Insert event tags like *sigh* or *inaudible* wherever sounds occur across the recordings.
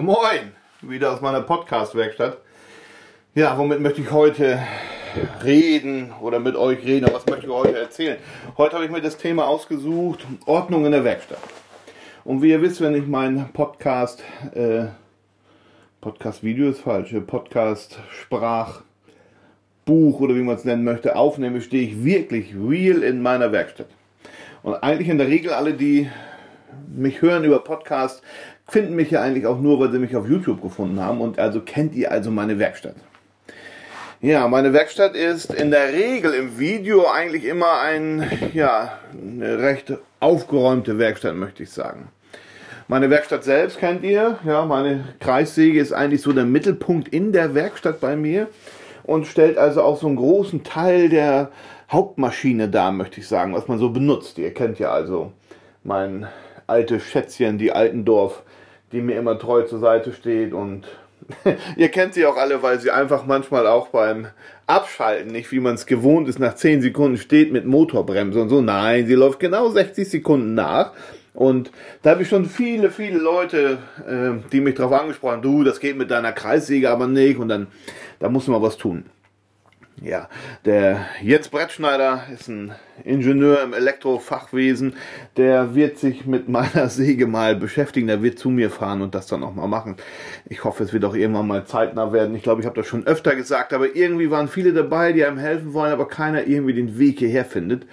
Moin, wieder aus meiner Podcast-Werkstatt. Ja, womit möchte ich heute reden oder mit euch reden? Was möchte ich heute erzählen? Heute habe ich mir das Thema ausgesucht, Ordnung in der Werkstatt. Und wie ihr wisst, wenn ich meinen Podcast, äh, Podcast-Video ist falsch, Podcast-Sprach, Buch oder wie man es nennen möchte, aufnehme, stehe ich wirklich real in meiner Werkstatt. Und eigentlich in der Regel alle, die mich hören über Podcast, finden mich ja eigentlich auch nur, weil sie mich auf YouTube gefunden haben. Und also kennt ihr also meine Werkstatt. Ja, meine Werkstatt ist in der Regel im Video eigentlich immer ein, ja, eine recht aufgeräumte Werkstatt, möchte ich sagen. Meine Werkstatt selbst kennt ihr, ja, meine Kreissäge ist eigentlich so der Mittelpunkt in der Werkstatt bei mir und stellt also auch so einen großen Teil der Hauptmaschine dar, möchte ich sagen, was man so benutzt. Ihr kennt ja also mein altes Schätzchen, die Altendorf, die mir immer treu zur Seite steht und *laughs* ihr kennt sie auch alle, weil sie einfach manchmal auch beim Abschalten, nicht wie man es gewohnt ist, nach 10 Sekunden steht mit Motorbremse und so. Nein, sie läuft genau 60 Sekunden nach. Und da habe ich schon viele, viele Leute, äh, die mich darauf angesprochen du, das geht mit deiner Kreissäge aber nicht und dann, da muss man was tun. Ja, der Jens Brettschneider ist ein Ingenieur im Elektrofachwesen. Der wird sich mit meiner *laughs* Säge mal beschäftigen. Der wird zu mir fahren und das dann auch mal machen. Ich hoffe, es wird auch irgendwann mal zeitnah werden. Ich glaube, ich habe das schon öfter gesagt, aber irgendwie waren viele dabei, die einem helfen wollen, aber keiner irgendwie den Weg hierher findet.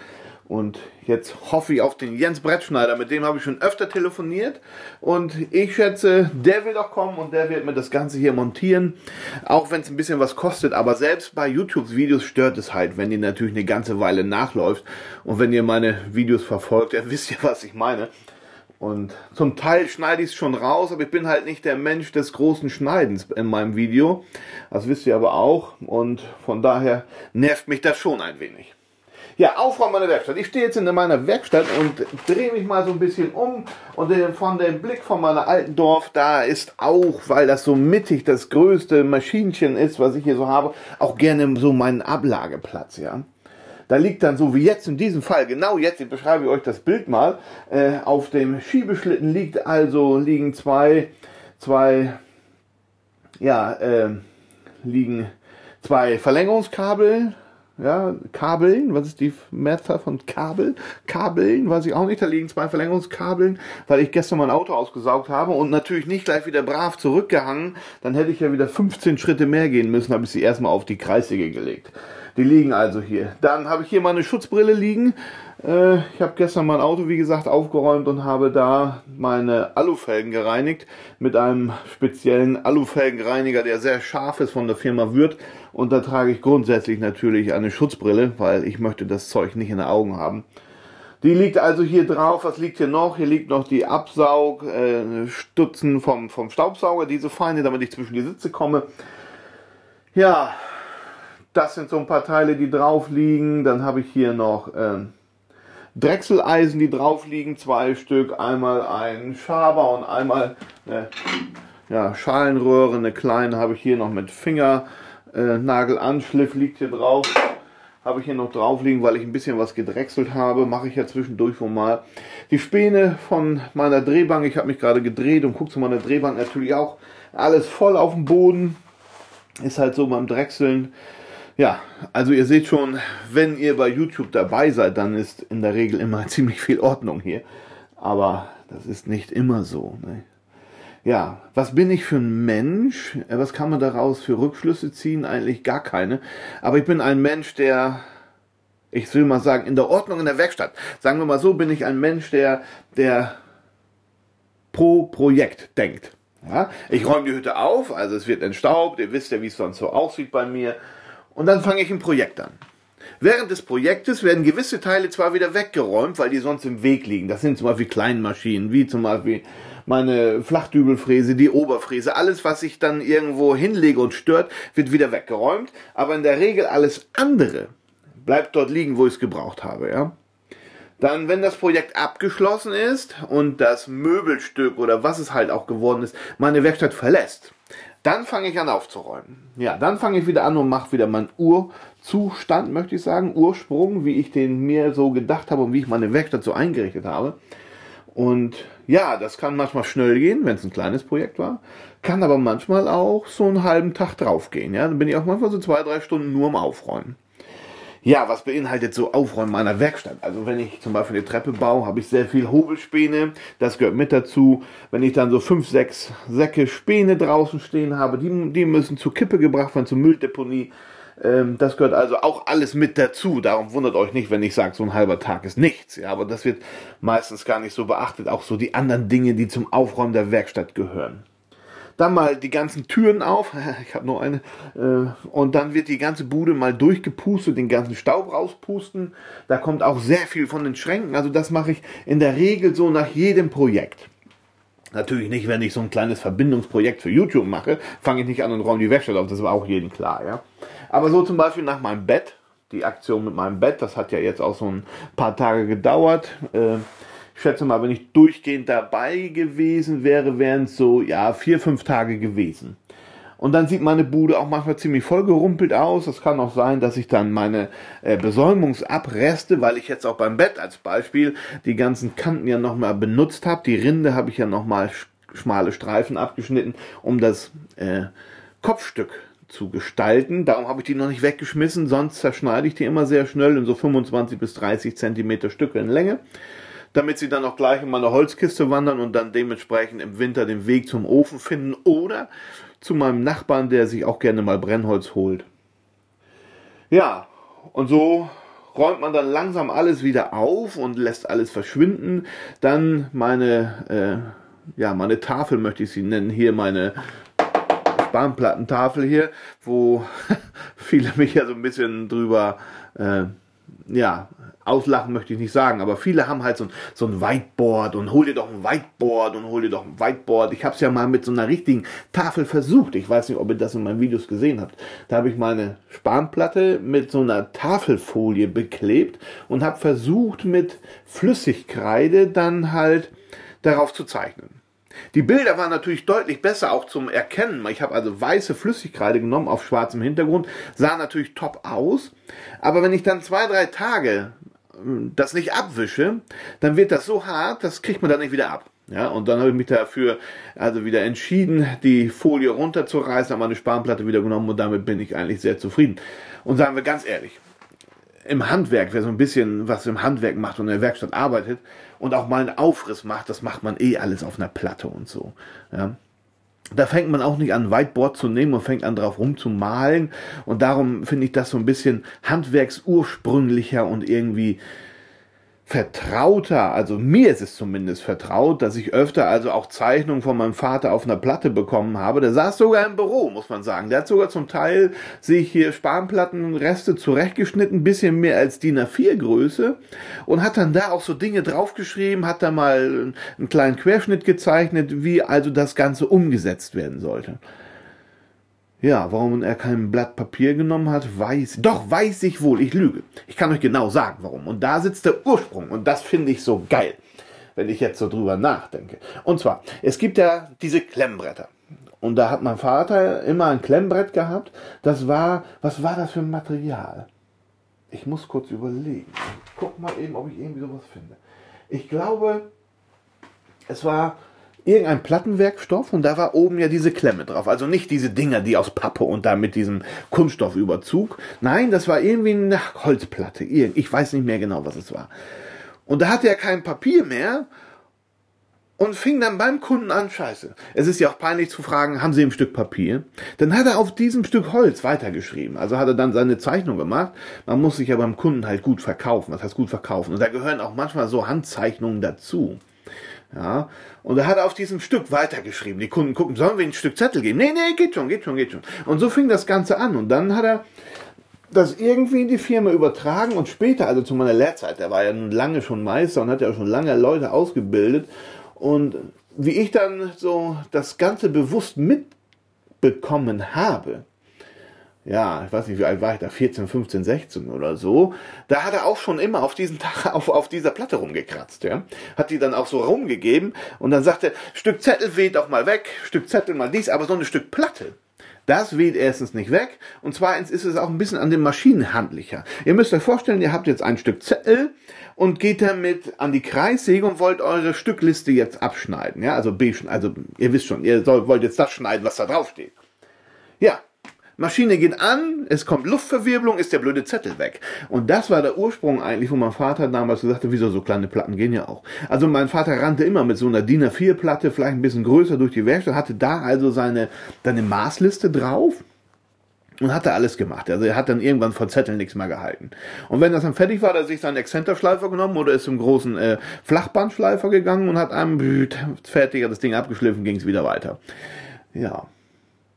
Und jetzt hoffe ich auf den Jens Brettschneider, mit dem habe ich schon öfter telefoniert. Und ich schätze, der will auch kommen und der wird mir das Ganze hier montieren. Auch wenn es ein bisschen was kostet. Aber selbst bei YouTube-Videos stört es halt, wenn die natürlich eine ganze Weile nachläuft. Und wenn ihr meine Videos verfolgt, dann *laughs* wisst ihr, was ich meine. Und zum Teil schneide ich es schon raus, aber ich bin halt nicht der Mensch des großen Schneidens in meinem Video. Das wisst ihr aber auch. Und von daher nervt mich das schon ein wenig. Ja, Aufräumen meiner Werkstatt. Ich stehe jetzt in meiner Werkstatt und drehe mich mal so ein bisschen um und von dem Blick von meiner alten Dorf, da ist auch, weil das so mittig das größte Maschinchen ist, was ich hier so habe, auch gerne so mein Ablageplatz, ja. Da liegt dann so wie jetzt in diesem Fall, genau jetzt, ich beschreibe euch das Bild mal, äh, auf dem Schiebeschlitten liegt also, liegen zwei, zwei, ja, äh, liegen zwei Verlängerungskabel, ja, Kabeln, was ist die Mehrzahl von Kabel? Kabeln, weiß ich auch nicht, da liegen zwei Verlängerungskabeln, weil ich gestern mein Auto ausgesaugt habe und natürlich nicht gleich wieder brav zurückgehangen, dann hätte ich ja wieder 15 Schritte mehr gehen müssen, habe ich sie erstmal auf die Kreissäge gelegt. Die liegen also hier. Dann habe ich hier meine Schutzbrille liegen. Äh, ich habe gestern mein Auto, wie gesagt, aufgeräumt und habe da meine Alufelgen gereinigt mit einem speziellen Alufelgenreiniger, der sehr scharf ist von der Firma Würth. Und da trage ich grundsätzlich natürlich eine Schutzbrille, weil ich möchte das Zeug nicht in den Augen haben. Die liegt also hier drauf. Was liegt hier noch? Hier liegt noch die Absaugstutzen äh, vom, vom Staubsauger, diese feine, damit ich zwischen die Sitze komme. Ja, das sind so ein paar Teile, die drauf liegen. Dann habe ich hier noch äh, Drechseleisen, die drauf liegen, zwei Stück. Einmal ein Schaber und einmal eine ja, Schalenröhre, eine kleine habe ich hier noch mit Fingernagelanschliff äh, liegt hier drauf. Habe ich hier noch drauf liegen, weil ich ein bisschen was gedrechselt habe. Mache ich ja zwischendurch wohl mal. Die Späne von meiner Drehbank, ich habe mich gerade gedreht und gucke zu meiner Drehbank natürlich auch alles voll auf dem Boden. Ist halt so beim Drechseln ja, also ihr seht schon, wenn ihr bei YouTube dabei seid, dann ist in der Regel immer *laughs* ziemlich viel Ordnung hier. Aber das ist nicht immer so. Ne? Ja, was bin ich für ein Mensch? Was kann man daraus für Rückschlüsse ziehen? Eigentlich gar keine. Aber ich bin ein Mensch, der, ich will mal sagen, in der Ordnung in der Werkstatt. Sagen wir mal so, bin ich ein Mensch, der, der pro Projekt denkt. Ja, ich räume die Hütte auf, also es wird entstaubt, ihr wisst ja, wie es sonst so aussieht bei mir. Und dann fange ich ein Projekt an. Während des Projektes werden gewisse Teile zwar wieder weggeräumt, weil die sonst im Weg liegen. Das sind zum Beispiel Kleinmaschinen, wie zum Beispiel meine Flachdübelfräse, die Oberfräse. Alles, was ich dann irgendwo hinlege und stört, wird wieder weggeräumt. Aber in der Regel alles andere bleibt dort liegen, wo ich es gebraucht habe. Ja? Dann, wenn das Projekt abgeschlossen ist und das Möbelstück oder was es halt auch geworden ist, meine Werkstatt verlässt, dann fange ich an aufzuräumen. Ja, dann fange ich wieder an und mache wieder meinen Urzustand, möchte ich sagen, Ursprung, wie ich den mir so gedacht habe und wie ich meine Werkstatt so eingerichtet habe. Und ja, das kann manchmal schnell gehen, wenn es ein kleines Projekt war, kann aber manchmal auch so einen halben Tag draufgehen. Ja, dann bin ich auch manchmal so zwei, drei Stunden nur am Aufräumen. Ja, was beinhaltet so Aufräumen meiner Werkstatt? Also wenn ich zum Beispiel eine Treppe baue, habe ich sehr viel Hobelspäne, das gehört mit dazu. Wenn ich dann so fünf, sechs Säcke Späne draußen stehen habe, die, die müssen zur Kippe gebracht werden, zur Mülldeponie. Ähm, das gehört also auch alles mit dazu. Darum wundert euch nicht, wenn ich sage, so ein halber Tag ist nichts. Ja, aber das wird meistens gar nicht so beachtet. Auch so die anderen Dinge, die zum Aufräumen der Werkstatt gehören dann mal die ganzen Türen auf, *laughs* ich habe nur eine, äh, und dann wird die ganze Bude mal durchgepustet, den ganzen Staub rauspusten. Da kommt auch sehr viel von den Schränken, also das mache ich in der Regel so nach jedem Projekt. Natürlich nicht, wenn ich so ein kleines Verbindungsprojekt für YouTube mache, fange ich nicht an und räume die Werkstatt auf, das war auch jedem klar, ja. Aber so zum Beispiel nach meinem Bett, die Aktion mit meinem Bett, das hat ja jetzt auch so ein paar Tage gedauert. Äh, ich schätze mal, wenn ich durchgehend dabei gewesen wäre, wären es so, ja, vier, fünf Tage gewesen. Und dann sieht meine Bude auch manchmal ziemlich vollgerumpelt aus. Es kann auch sein, dass ich dann meine äh, Besäumungsabreste, weil ich jetzt auch beim Bett als Beispiel die ganzen Kanten ja nochmal benutzt habe. Die Rinde habe ich ja nochmal schmale Streifen abgeschnitten, um das äh, Kopfstück zu gestalten. Darum habe ich die noch nicht weggeschmissen, sonst zerschneide ich die immer sehr schnell in so 25 bis 30 Zentimeter Stücke in Länge damit sie dann auch gleich in meine Holzkiste wandern und dann dementsprechend im Winter den Weg zum Ofen finden oder zu meinem Nachbarn, der sich auch gerne mal Brennholz holt. Ja, und so räumt man dann langsam alles wieder auf und lässt alles verschwinden. Dann meine, äh, ja, meine Tafel möchte ich sie nennen, hier meine Spanplattentafel hier, wo *laughs* viele mich ja so ein bisschen drüber, äh, ja, auslachen möchte ich nicht sagen, aber viele haben halt so ein, so ein Whiteboard und hol dir doch ein Whiteboard und hol dir doch ein Whiteboard. Ich habe es ja mal mit so einer richtigen Tafel versucht. Ich weiß nicht, ob ihr das in meinen Videos gesehen habt. Da habe ich meine Spanplatte mit so einer Tafelfolie beklebt und habe versucht mit Flüssigkreide dann halt darauf zu zeichnen. Die Bilder waren natürlich deutlich besser auch zum Erkennen. Ich habe also weiße Flüssigkreide genommen auf schwarzem Hintergrund, sah natürlich top aus. Aber wenn ich dann zwei, drei Tage das nicht abwische, dann wird das so hart, das kriegt man dann nicht wieder ab. Ja, und dann habe ich mich dafür also wieder entschieden, die Folie runterzureißen, habe meine Spanplatte wieder genommen und damit bin ich eigentlich sehr zufrieden. Und sagen wir ganz ehrlich, im Handwerk, wer so ein bisschen was im Handwerk macht und in der Werkstatt arbeitet und auch mal einen Aufriss macht, das macht man eh alles auf einer Platte und so. Ja da fängt man auch nicht an, Whiteboard zu nehmen und fängt an, drauf rumzumalen. Und darum finde ich das so ein bisschen handwerksursprünglicher und irgendwie vertrauter, also mir ist es zumindest vertraut, dass ich öfter also auch Zeichnungen von meinem Vater auf einer Platte bekommen habe. Der saß sogar im Büro, muss man sagen. Der hat sogar zum Teil sich hier Spanplattenreste zurechtgeschnitten, bisschen mehr als DIN A4 Größe und hat dann da auch so Dinge draufgeschrieben, hat da mal einen kleinen Querschnitt gezeichnet, wie also das Ganze umgesetzt werden sollte. Ja, warum er kein Blatt Papier genommen hat, weiß, doch weiß ich wohl, ich lüge. Ich kann euch genau sagen, warum. Und da sitzt der Ursprung und das finde ich so geil, wenn ich jetzt so drüber nachdenke. Und zwar, es gibt ja diese Klemmbretter. Und da hat mein Vater immer ein Klemmbrett gehabt. Das war, was war das für ein Material? Ich muss kurz überlegen. Guck mal eben, ob ich irgendwie sowas finde. Ich glaube, es war irgendein Plattenwerkstoff und da war oben ja diese Klemme drauf. Also nicht diese Dinger, die aus Pappe und da mit diesem Kunststoffüberzug. Nein, das war irgendwie eine Holzplatte. Ich weiß nicht mehr genau, was es war. Und da hatte er kein Papier mehr und fing dann beim Kunden an, scheiße. Es ist ja auch peinlich zu fragen, haben Sie ein Stück Papier? Dann hat er auf diesem Stück Holz weitergeschrieben. Also hat er dann seine Zeichnung gemacht. Man muss sich ja beim Kunden halt gut verkaufen. Was heißt gut verkaufen? Und da gehören auch manchmal so Handzeichnungen dazu. Ja, und er hat auf diesem Stück weitergeschrieben. Die Kunden gucken, sollen wir ein Stück Zettel geben? Nee, nee, geht schon, geht schon, geht schon. Und so fing das Ganze an. Und dann hat er das irgendwie in die Firma übertragen und später, also zu meiner Lehrzeit, der war ja nun lange schon Meister und hat ja schon lange Leute ausgebildet. Und wie ich dann so das Ganze bewusst mitbekommen habe, ja, ich weiß nicht, wie alt war ich da, 14, 15, 16 oder so, da hat er auch schon immer auf diesen Tag *laughs* auf, auf dieser Platte rumgekratzt, ja. Hat die dann auch so rumgegeben und dann sagt er, Stück Zettel weht doch mal weg, Stück Zettel mal dies, aber so ein Stück Platte, Das weht erstens nicht weg und zweitens ist es auch ein bisschen an den Maschinen handlicher. Ihr müsst euch vorstellen, ihr habt jetzt ein Stück Zettel und geht damit an die Kreissäge und wollt eure Stückliste jetzt abschneiden. Ja, also B, also ihr wisst schon, ihr sollt, wollt jetzt das schneiden, was da drauf steht. Ja, Maschine geht an, es kommt Luftverwirbelung, ist der blöde Zettel weg. Und das war der Ursprung eigentlich, wo mein Vater damals gesagt hat, wieso so kleine Platten gehen ja auch. Also mein Vater rannte immer mit so einer DIN A4 Platte, vielleicht ein bisschen größer durch die Werkstatt, hatte da also seine, seine Maßliste drauf und hat da alles gemacht. Also er hat dann irgendwann von Zetteln nichts mehr gehalten. Und wenn das dann fertig war, hat er sich seinen Exzenterschleifer genommen oder ist zum großen äh, Flachbandschleifer gegangen und hat einem fertig das Ding abgeschliffen, ging es wieder weiter. Ja,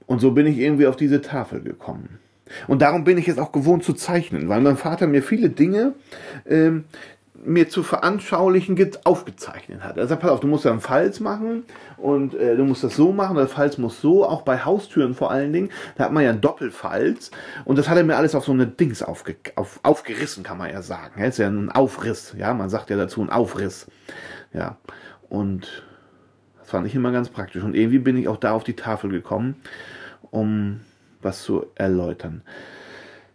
und so bin ich irgendwie auf diese Tafel gekommen. Und darum bin ich jetzt auch gewohnt zu zeichnen, weil mein Vater mir viele Dinge ähm, mir zu veranschaulichen aufgezeichnet hat. Er sagt, pass auf, du musst da einen Falz machen und äh, du musst das so machen, der Falz muss so, auch bei Haustüren vor allen Dingen, da hat man ja einen Doppelfalz und das hat er mir alles auf so eine Dings aufge, auf, aufgerissen, kann man ja sagen. Das ist ja ein Aufriss, ja, man sagt ja dazu ein Aufriss. Ja, und das fand ich immer ganz praktisch und irgendwie bin ich auch da auf die Tafel gekommen um was zu erläutern.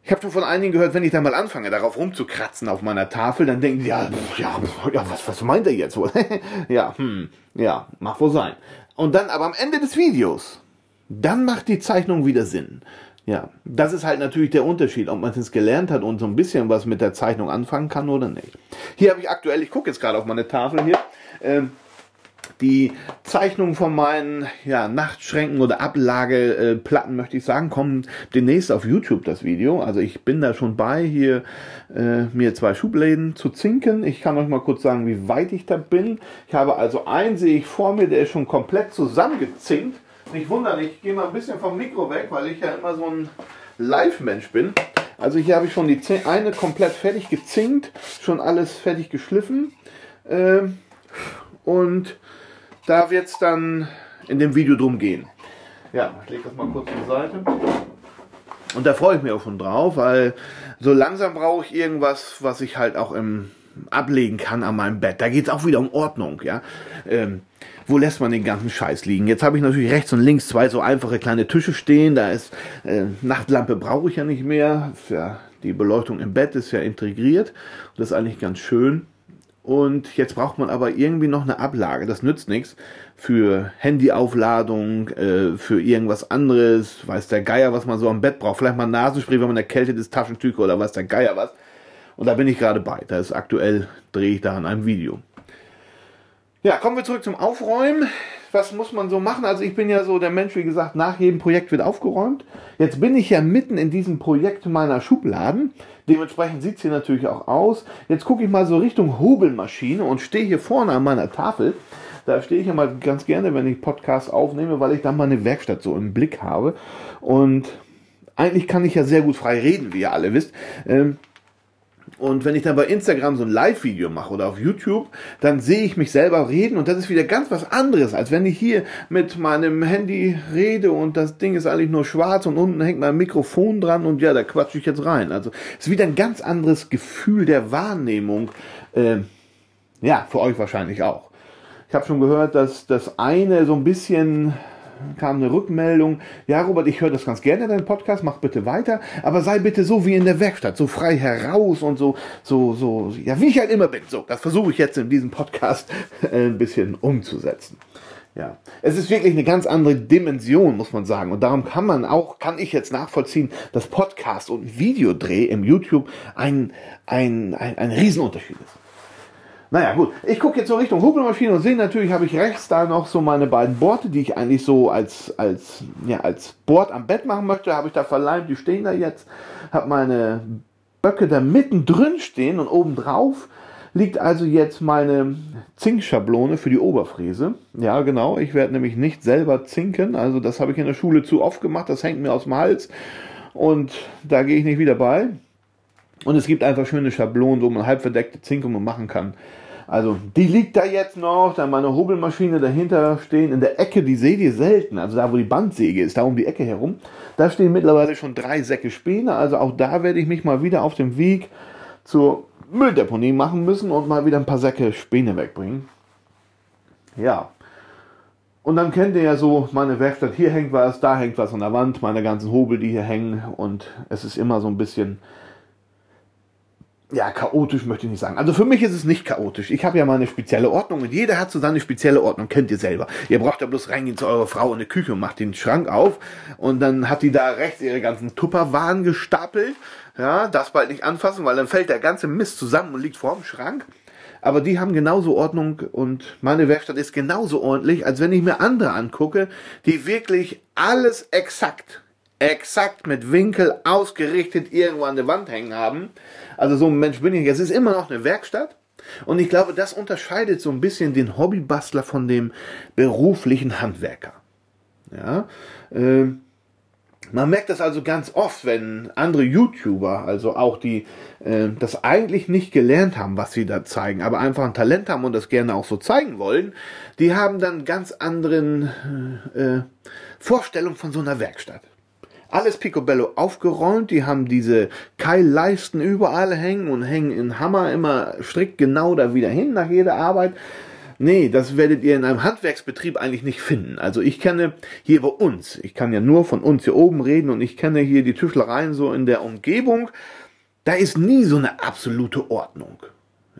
Ich habe schon von einigen gehört, wenn ich da mal anfange, darauf rumzukratzen auf meiner Tafel, dann denken die, ja, ja, ja was, was meint er jetzt wohl? *laughs* ja, hm, ja, mag wohl sein. Und dann aber am Ende des Videos, dann macht die Zeichnung wieder Sinn. Ja, das ist halt natürlich der Unterschied, ob man es gelernt hat und so ein bisschen was mit der Zeichnung anfangen kann oder nicht. Hier habe ich aktuell, ich gucke jetzt gerade auf meine Tafel hier, ähm, die Zeichnungen von meinen ja, Nachtschränken oder Ablageplatten, möchte ich sagen, kommen demnächst auf YouTube das Video. Also ich bin da schon bei, hier äh, mir zwei Schubläden zu zinken. Ich kann euch mal kurz sagen, wie weit ich da bin. Ich habe also einen, sehe ich vor mir, der ist schon komplett zusammengezinkt. Nicht wundern, ich gehe mal ein bisschen vom Mikro weg, weil ich ja immer so ein Live-Mensch bin. Also hier habe ich schon die eine komplett fertig gezinkt, schon alles fertig geschliffen. Äh, und da wird es dann in dem Video drum gehen. Ja, ich lege das mal kurz zur Seite. Und da freue ich mich auch schon drauf, weil so langsam brauche ich irgendwas, was ich halt auch im ablegen kann an meinem Bett. Da geht es auch wieder um Ordnung, ja. Ähm, wo lässt man den ganzen Scheiß liegen? Jetzt habe ich natürlich rechts und links zwei so einfache kleine Tische stehen. Da ist äh, Nachtlampe brauche ich ja nicht mehr. Ja, die Beleuchtung im Bett ist ja integriert. Und das ist eigentlich ganz schön. Und jetzt braucht man aber irgendwie noch eine Ablage. Das nützt nichts für Handyaufladung, äh, für irgendwas anderes. Weiß der Geier, was man so am Bett braucht. Vielleicht mal Nasenspray, wenn man erkältet ist, Taschentücher oder weiß der Geier was. Und da bin ich gerade bei. Da ist aktuell, drehe ich da an einem Video. Ja, kommen wir zurück zum Aufräumen. Was muss man so machen? Also ich bin ja so der Mensch, wie gesagt, nach jedem Projekt wird aufgeräumt. Jetzt bin ich ja mitten in diesem Projekt meiner Schubladen. Dementsprechend sieht es hier natürlich auch aus. Jetzt gucke ich mal so Richtung Hobelmaschine und stehe hier vorne an meiner Tafel. Da stehe ich ja mal ganz gerne, wenn ich Podcasts aufnehme, weil ich dann meine Werkstatt so im Blick habe. Und eigentlich kann ich ja sehr gut frei reden, wie ihr alle wisst. Ähm, und wenn ich dann bei Instagram so ein Live-Video mache oder auf YouTube, dann sehe ich mich selber reden und das ist wieder ganz was anderes, als wenn ich hier mit meinem Handy rede und das Ding ist eigentlich nur schwarz und unten hängt mein Mikrofon dran und ja, da quatsche ich jetzt rein. Also es ist wieder ein ganz anderes Gefühl der Wahrnehmung. Äh, ja, für euch wahrscheinlich auch. Ich habe schon gehört, dass das eine so ein bisschen kam eine Rückmeldung, ja Robert, ich höre das ganz gerne, deinen Podcast, mach bitte weiter, aber sei bitte so wie in der Werkstatt, so frei heraus und so, so, so, ja, wie ich halt immer bin. So, das versuche ich jetzt in diesem Podcast äh, ein bisschen umzusetzen. Ja, es ist wirklich eine ganz andere Dimension, muss man sagen. Und darum kann man auch, kann ich jetzt nachvollziehen, dass Podcast und Videodreh im YouTube ein, ein, ein, ein Riesenunterschied ist. Naja, gut. Ich gucke jetzt so Richtung Hubelmaschine und sehe natürlich, habe ich rechts da noch so meine beiden Borte, die ich eigentlich so als, als, ja, als Bord am Bett machen möchte. Habe ich da verleimt, die stehen da jetzt. Habe meine Böcke da mittendrin stehen und oben drauf liegt also jetzt meine Zinkschablone für die Oberfräse. Ja, genau. Ich werde nämlich nicht selber zinken. Also das habe ich in der Schule zu oft gemacht. Das hängt mir aus dem Hals. Und da gehe ich nicht wieder bei. Und es gibt einfach schöne Schablonen, wo man halb verdeckte Zinkungen machen kann. Also die liegt da jetzt noch, da meine Hobelmaschine dahinter stehen, in der Ecke, die seht ihr selten, also da wo die Bandsäge ist, da um die Ecke herum, da stehen mittlerweile schon drei Säcke Späne, also auch da werde ich mich mal wieder auf dem Weg zur Mülldeponie machen müssen und mal wieder ein paar Säcke Späne wegbringen. Ja, Und dann kennt ihr ja so meine Werkstatt, hier hängt was, da hängt was an der Wand, meine ganzen Hobel, die hier hängen. Und es ist immer so ein bisschen, ja, chaotisch möchte ich nicht sagen. Also für mich ist es nicht chaotisch. Ich habe ja mal eine spezielle Ordnung und jeder hat so seine spezielle Ordnung, kennt ihr selber. Ihr braucht ja bloß reingehen zu eurer Frau in die Küche und macht den Schrank auf und dann hat die da rechts ihre ganzen Tupperwaren gestapelt. Ja, das bald nicht anfassen, weil dann fällt der ganze Mist zusammen und liegt vor dem Schrank. Aber die haben genauso Ordnung und meine Werkstatt ist genauso ordentlich, als wenn ich mir andere angucke, die wirklich alles exakt exakt mit Winkel ausgerichtet irgendwo an der Wand hängen haben. Also so ein Mensch bin ich. Es ist immer noch eine Werkstatt. Und ich glaube, das unterscheidet so ein bisschen den Hobbybastler von dem beruflichen Handwerker. Ja, äh, man merkt das also ganz oft, wenn andere YouTuber, also auch die äh, das eigentlich nicht gelernt haben, was sie da zeigen, aber einfach ein Talent haben und das gerne auch so zeigen wollen, die haben dann ganz anderen äh, Vorstellungen von so einer Werkstatt alles Picobello aufgeräumt. Die haben diese Keilleisten überall hängen und hängen in Hammer immer strikt genau da wieder hin nach jeder Arbeit. Nee, das werdet ihr in einem Handwerksbetrieb eigentlich nicht finden. Also ich kenne hier bei uns, ich kann ja nur von uns hier oben reden und ich kenne hier die Tischlereien so in der Umgebung. Da ist nie so eine absolute Ordnung.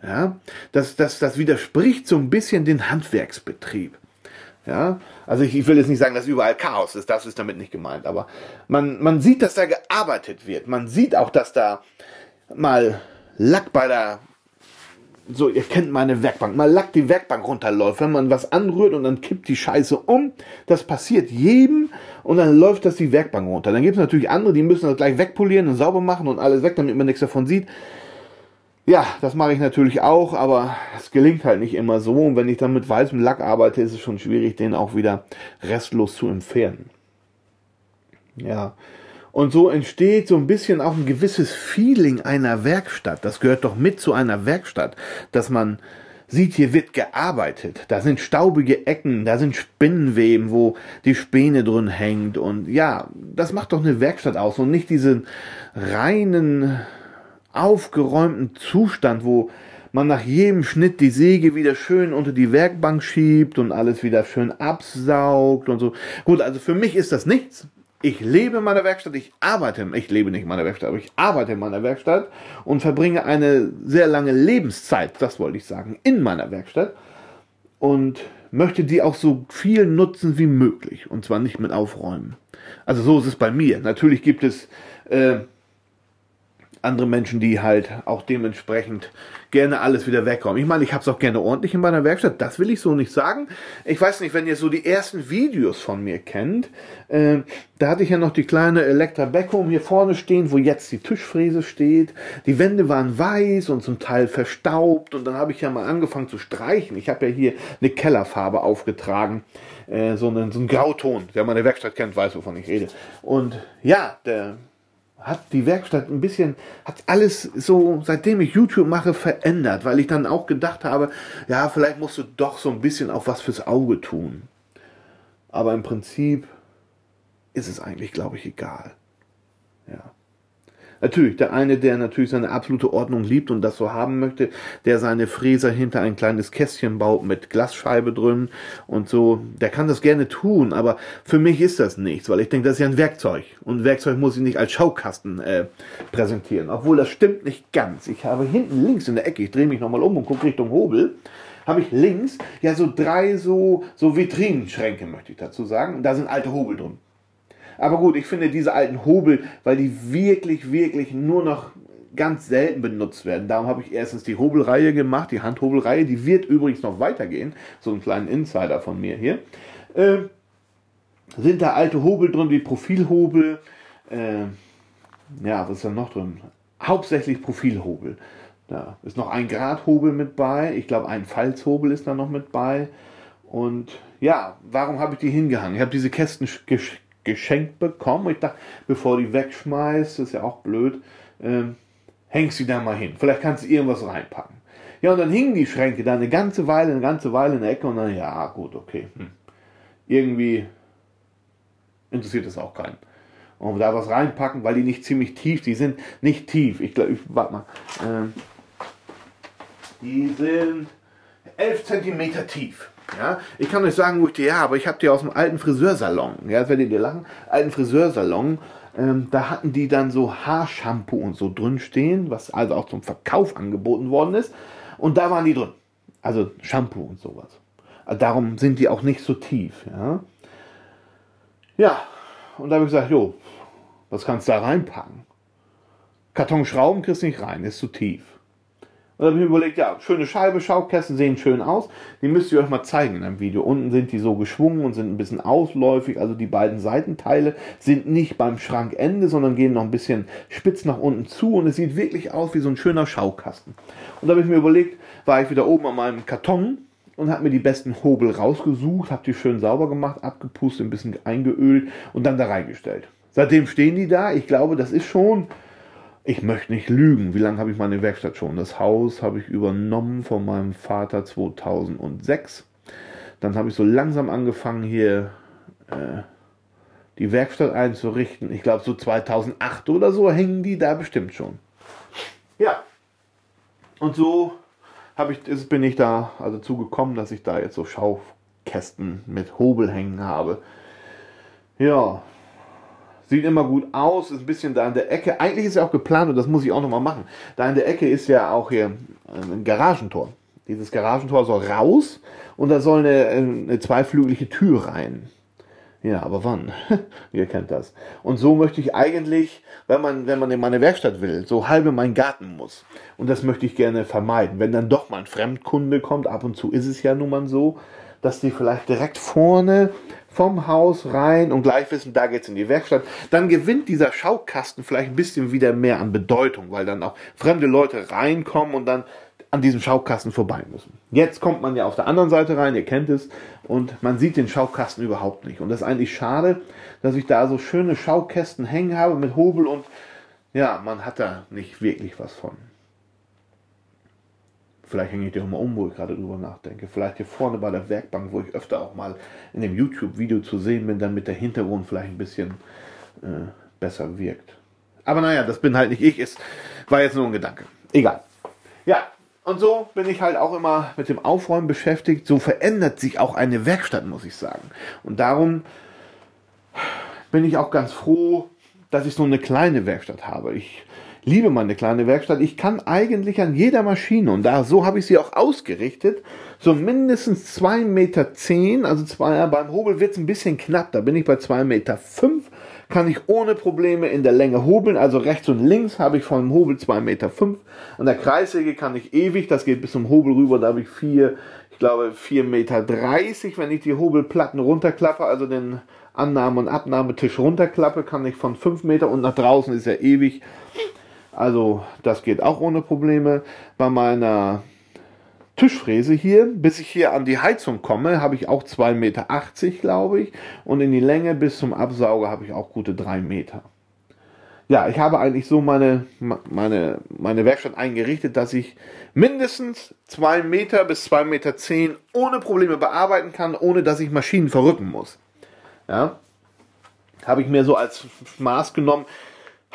Ja, das, das, das widerspricht so ein bisschen den Handwerksbetrieb. Ja, also ich, ich, will jetzt nicht sagen, dass überall Chaos ist, das ist damit nicht gemeint, aber man, man sieht, dass da gearbeitet wird. Man sieht auch, dass da mal Lack bei der, so, ihr kennt meine Werkbank, mal Lack die Werkbank runterläuft, wenn man was anrührt und dann kippt die Scheiße um. Das passiert jedem und dann läuft das die Werkbank runter. Dann gibt es natürlich andere, die müssen das gleich wegpolieren und sauber machen und alles weg, damit man nichts davon sieht. Ja, das mache ich natürlich auch, aber es gelingt halt nicht immer so. Und wenn ich dann mit weißem Lack arbeite, ist es schon schwierig, den auch wieder restlos zu entfernen. Ja. Und so entsteht so ein bisschen auch ein gewisses Feeling einer Werkstatt. Das gehört doch mit zu einer Werkstatt, dass man sieht, hier wird gearbeitet. Da sind staubige Ecken, da sind Spinnenweben, wo die Späne drin hängt. Und ja, das macht doch eine Werkstatt aus und nicht diesen reinen aufgeräumten Zustand, wo man nach jedem Schnitt die Säge wieder schön unter die Werkbank schiebt und alles wieder schön absaugt und so. Gut, also für mich ist das nichts. Ich lebe in meiner Werkstatt, ich arbeite, ich lebe nicht in meiner Werkstatt, aber ich arbeite in meiner Werkstatt und verbringe eine sehr lange Lebenszeit, das wollte ich sagen, in meiner Werkstatt und möchte die auch so viel nutzen wie möglich und zwar nicht mit aufräumen. Also so ist es bei mir. Natürlich gibt es äh, andere Menschen, die halt auch dementsprechend gerne alles wieder wegkommen. Ich meine, ich habe es auch gerne ordentlich in meiner Werkstatt, das will ich so nicht sagen. Ich weiß nicht, wenn ihr so die ersten Videos von mir kennt, äh, da hatte ich ja noch die kleine Elektra Beckham hier vorne stehen, wo jetzt die Tischfräse steht. Die Wände waren weiß und zum Teil verstaubt und dann habe ich ja mal angefangen zu streichen. Ich habe ja hier eine Kellerfarbe aufgetragen, äh, so, einen, so einen Grauton. Wer meine Werkstatt kennt, weiß, wovon ich rede. Und ja, der hat die Werkstatt ein bisschen, hat alles so, seitdem ich YouTube mache, verändert, weil ich dann auch gedacht habe, ja, vielleicht musst du doch so ein bisschen auch was fürs Auge tun. Aber im Prinzip ist es eigentlich, glaube ich, egal. Ja. Natürlich, der eine, der natürlich seine absolute Ordnung liebt und das so haben möchte, der seine Fräser hinter ein kleines Kästchen baut mit Glasscheibe drin und so, der kann das gerne tun, aber für mich ist das nichts, weil ich denke, das ist ja ein Werkzeug und Werkzeug muss ich nicht als Schaukasten äh, präsentieren, obwohl das stimmt nicht ganz. Ich habe hinten links in der Ecke, ich drehe mich nochmal um und gucke Richtung Hobel, habe ich links ja so drei so, so Vitrinenschränke, möchte ich dazu sagen, und da sind alte Hobel drin. Aber gut, ich finde diese alten Hobel, weil die wirklich, wirklich nur noch ganz selten benutzt werden. Darum habe ich erstens die Hobelreihe gemacht, die Handhobelreihe, die wird übrigens noch weitergehen. So einen kleinen Insider von mir hier. Äh, sind da alte Hobel drin, wie Profilhobel. Äh, ja, was ist da noch drin? Hauptsächlich Profilhobel. Da ist noch ein Gradhobel mit bei. Ich glaube, ein Falzhobel ist da noch mit bei. Und ja, warum habe ich die hingehangen? Ich habe diese Kästen geschenkt bekommen. Ich dachte, bevor die wegschmeißt, ist ja auch blöd, ähm, hängst sie da mal hin. Vielleicht kannst du irgendwas reinpacken. Ja, und dann hingen die Schränke da eine ganze Weile, eine ganze Weile in der Ecke und dann, ja, gut, okay. Hm. Irgendwie interessiert es auch keinen. Und da was reinpacken, weil die nicht ziemlich tief, die sind nicht tief. Ich glaube, ich, warte mal. Ähm, die sind 11 cm tief. Ja, ich kann euch sagen, wo ich die habe. Ich habe die aus dem alten Friseursalon. Ja, das werdet ihr lachen. Alten Friseursalon. Ähm, da hatten die dann so Haarshampoo und so drin stehen, was also auch zum Verkauf angeboten worden ist. Und da waren die drin. Also Shampoo und sowas. Also darum sind die auch nicht so tief. Ja, ja und da habe ich gesagt, jo, was kannst du da reinpacken? Karton Schrauben kriegst du nicht rein, ist zu tief. Und dann habe ich mir überlegt, ja, schöne Scheibe, Schaukästen sehen schön aus. Die müsst ihr euch mal zeigen in einem Video. Unten sind die so geschwungen und sind ein bisschen ausläufig. Also die beiden Seitenteile sind nicht beim Schrankende, sondern gehen noch ein bisschen spitz nach unten zu. Und es sieht wirklich aus wie so ein schöner Schaukasten. Und da habe ich mir überlegt, war ich wieder oben an meinem Karton und habe mir die besten Hobel rausgesucht, habe die schön sauber gemacht, abgepustet, ein bisschen eingeölt und dann da reingestellt. Seitdem stehen die da. Ich glaube, das ist schon ich möchte nicht lügen. Wie lange habe ich meine Werkstatt schon? Das Haus habe ich übernommen von meinem Vater 2006. Dann habe ich so langsam angefangen, hier äh, die Werkstatt einzurichten. Ich glaube, so 2008 oder so hängen die da bestimmt schon. Ja. Und so habe ich, ist, bin ich da also zugekommen, dass ich da jetzt so Schaukästen mit Hobel hängen habe. Ja, Sieht immer gut aus, ist ein bisschen da in der Ecke. Eigentlich ist ja auch geplant, und das muss ich auch nochmal machen. Da in der Ecke ist ja auch hier ein Garagentor. Dieses Garagentor soll raus und da soll eine, eine zweiflügelige Tür rein. Ja, aber wann? *laughs* Ihr kennt das. Und so möchte ich eigentlich, wenn man, wenn man in meine Werkstatt will, so halbe mein Garten muss. Und das möchte ich gerne vermeiden. Wenn dann doch mal ein Fremdkunde kommt, ab und zu ist es ja nun mal so, dass die vielleicht direkt vorne vom Haus rein und gleich wissen, da geht's in die Werkstatt, dann gewinnt dieser Schaukasten vielleicht ein bisschen wieder mehr an Bedeutung, weil dann auch fremde Leute reinkommen und dann an diesem Schaukasten vorbei müssen. Jetzt kommt man ja auf der anderen Seite rein, ihr kennt es, und man sieht den Schaukasten überhaupt nicht. Und das ist eigentlich schade, dass ich da so schöne Schaukästen hängen habe mit Hobel und ja, man hat da nicht wirklich was von. Vielleicht hänge ich dir auch mal um, wo ich gerade drüber nachdenke. Vielleicht hier vorne bei der Werkbank, wo ich öfter auch mal in dem YouTube-Video zu sehen bin, damit der Hintergrund vielleicht ein bisschen äh, besser wirkt. Aber naja, das bin halt nicht ich, es war jetzt nur ein Gedanke. Egal. Ja, und so bin ich halt auch immer mit dem Aufräumen beschäftigt. So verändert sich auch eine Werkstatt, muss ich sagen. Und darum bin ich auch ganz froh, dass ich so eine kleine Werkstatt habe. Ich liebe meine kleine Werkstatt. Ich kann eigentlich an jeder Maschine, und da so habe ich sie auch ausgerichtet, so mindestens 2,10 Meter, zehn, also zwei, beim Hobel wird es ein bisschen knapp, da bin ich bei 2,5 Meter, fünf, kann ich ohne Probleme in der Länge hobeln, also rechts und links habe ich vom Hobel 2,5 Meter. Fünf. An der Kreissäge kann ich ewig, das geht bis zum Hobel rüber, da habe ich vier, ich glaube 4,30 Meter, wenn ich die Hobelplatten runterklappe, also den Annahme- und Abnahmetisch runterklappe, kann ich von 5 Meter und nach draußen ist er ewig also das geht auch ohne Probleme. Bei meiner Tischfräse hier, bis ich hier an die Heizung komme, habe ich auch 2,80 Meter, glaube ich. Und in die Länge bis zum Absauger habe ich auch gute 3 Meter. Ja, ich habe eigentlich so meine, meine, meine Werkstatt eingerichtet, dass ich mindestens 2 Meter bis 2,10 Meter zehn ohne Probleme bearbeiten kann, ohne dass ich Maschinen verrücken muss. Ja, habe ich mir so als Maß genommen,